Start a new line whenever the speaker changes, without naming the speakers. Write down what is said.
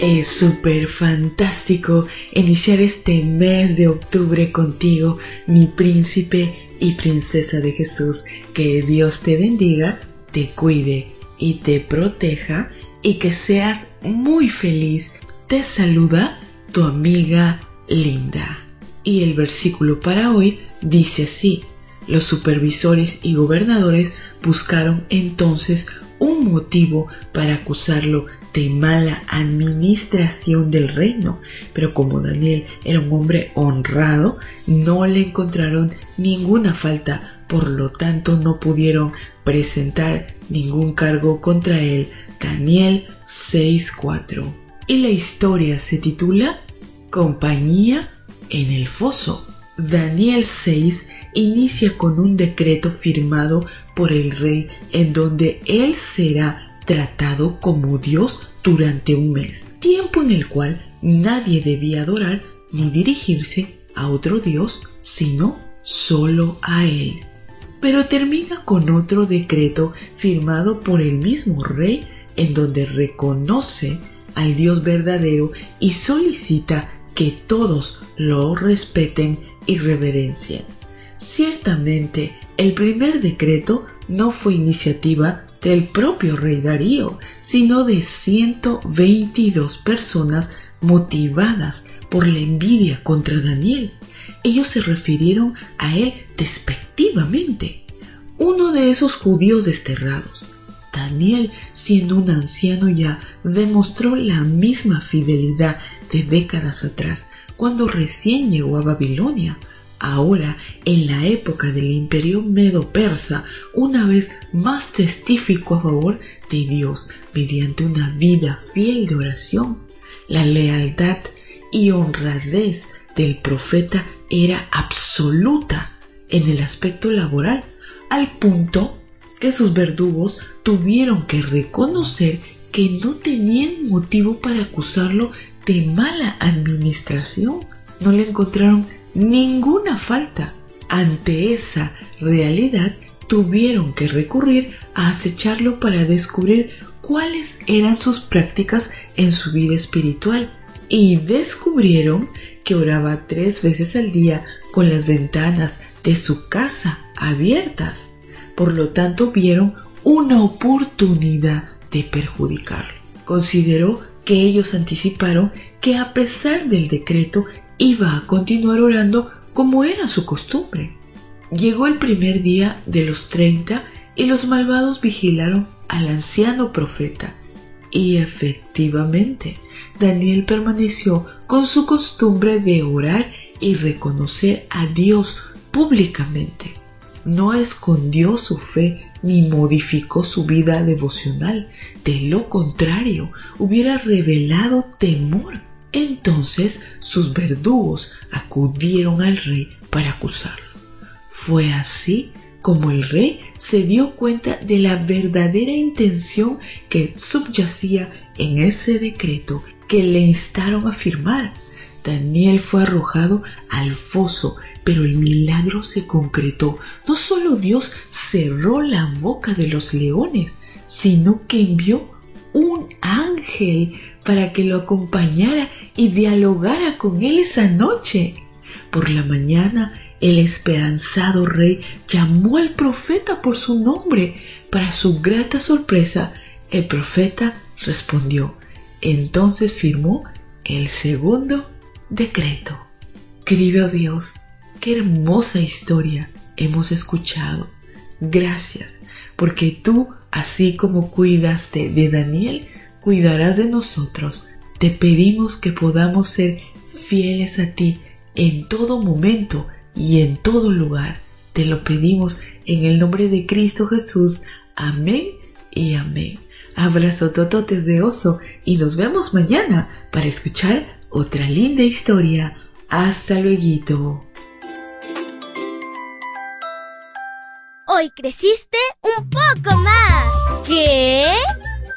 Es súper fantástico iniciar este mes de octubre contigo, mi príncipe y princesa de Jesús. Que Dios te bendiga, te cuide y te proteja y que seas muy feliz. Te saluda tu amiga Linda. Y el versículo para hoy dice así. Los supervisores y gobernadores buscaron entonces un motivo para acusarlo de mala administración del reino, pero como Daniel era un hombre honrado, no le encontraron ninguna falta, por lo tanto no pudieron presentar ningún cargo contra él. Daniel 6.4. Y la historia se titula Compañía en el foso. Daniel 6 inicia con un decreto firmado por el rey en donde él será tratado como Dios durante un mes, tiempo en el cual nadie debía adorar ni dirigirse a otro Dios, sino solo a Él. Pero termina con otro decreto firmado por el mismo rey en donde reconoce al Dios verdadero y solicita que todos lo respeten y reverencien. Ciertamente, el primer decreto no fue iniciativa del propio rey Darío, sino de 122 personas motivadas por la envidia contra Daniel. Ellos se refirieron a él despectivamente. Uno de esos judíos desterrados, Daniel, siendo un anciano ya, demostró la misma fidelidad de décadas atrás, cuando recién llegó a Babilonia ahora en la época del imperio medo-persa, una vez más testificó a favor de Dios mediante una vida fiel de oración. La lealtad y honradez del profeta era absoluta en el aspecto laboral, al punto que sus verdugos tuvieron que reconocer que no tenían motivo para acusarlo de mala administración. No le encontraron ninguna falta. Ante esa realidad tuvieron que recurrir a acecharlo para descubrir cuáles eran sus prácticas en su vida espiritual y descubrieron que oraba tres veces al día con las ventanas de su casa abiertas. Por lo tanto vieron una oportunidad de perjudicarlo. Consideró que ellos anticiparon que a pesar del decreto iba a continuar orando como era su costumbre. Llegó el primer día de los treinta y los malvados vigilaron al anciano profeta. Y efectivamente, Daniel permaneció con su costumbre de orar y reconocer a Dios públicamente. No escondió su fe ni modificó su vida devocional. De lo contrario, hubiera revelado temor entonces sus verdugos acudieron al rey para acusarlo. Fue así como el rey se dio cuenta de la verdadera intención que subyacía en ese decreto que le instaron a firmar. Daniel fue arrojado al foso, pero el milagro se concretó. No solo Dios cerró la boca de los leones, sino que envió un para que lo acompañara y dialogara con él esa noche. Por la mañana, el esperanzado rey llamó al profeta por su nombre. Para su grata sorpresa, el profeta respondió. Entonces firmó el segundo decreto. Querido Dios, qué hermosa historia hemos escuchado. Gracias, porque tú, así como cuidaste de Daniel, cuidarás de nosotros. Te pedimos que podamos ser fieles a ti en todo momento y en todo lugar. Te lo pedimos en el nombre de Cristo Jesús. Amén y amén. Abrazo tototes de oso y nos vemos mañana para escuchar otra linda historia. Hasta luego.
Hoy creciste un poco más. ¿Qué?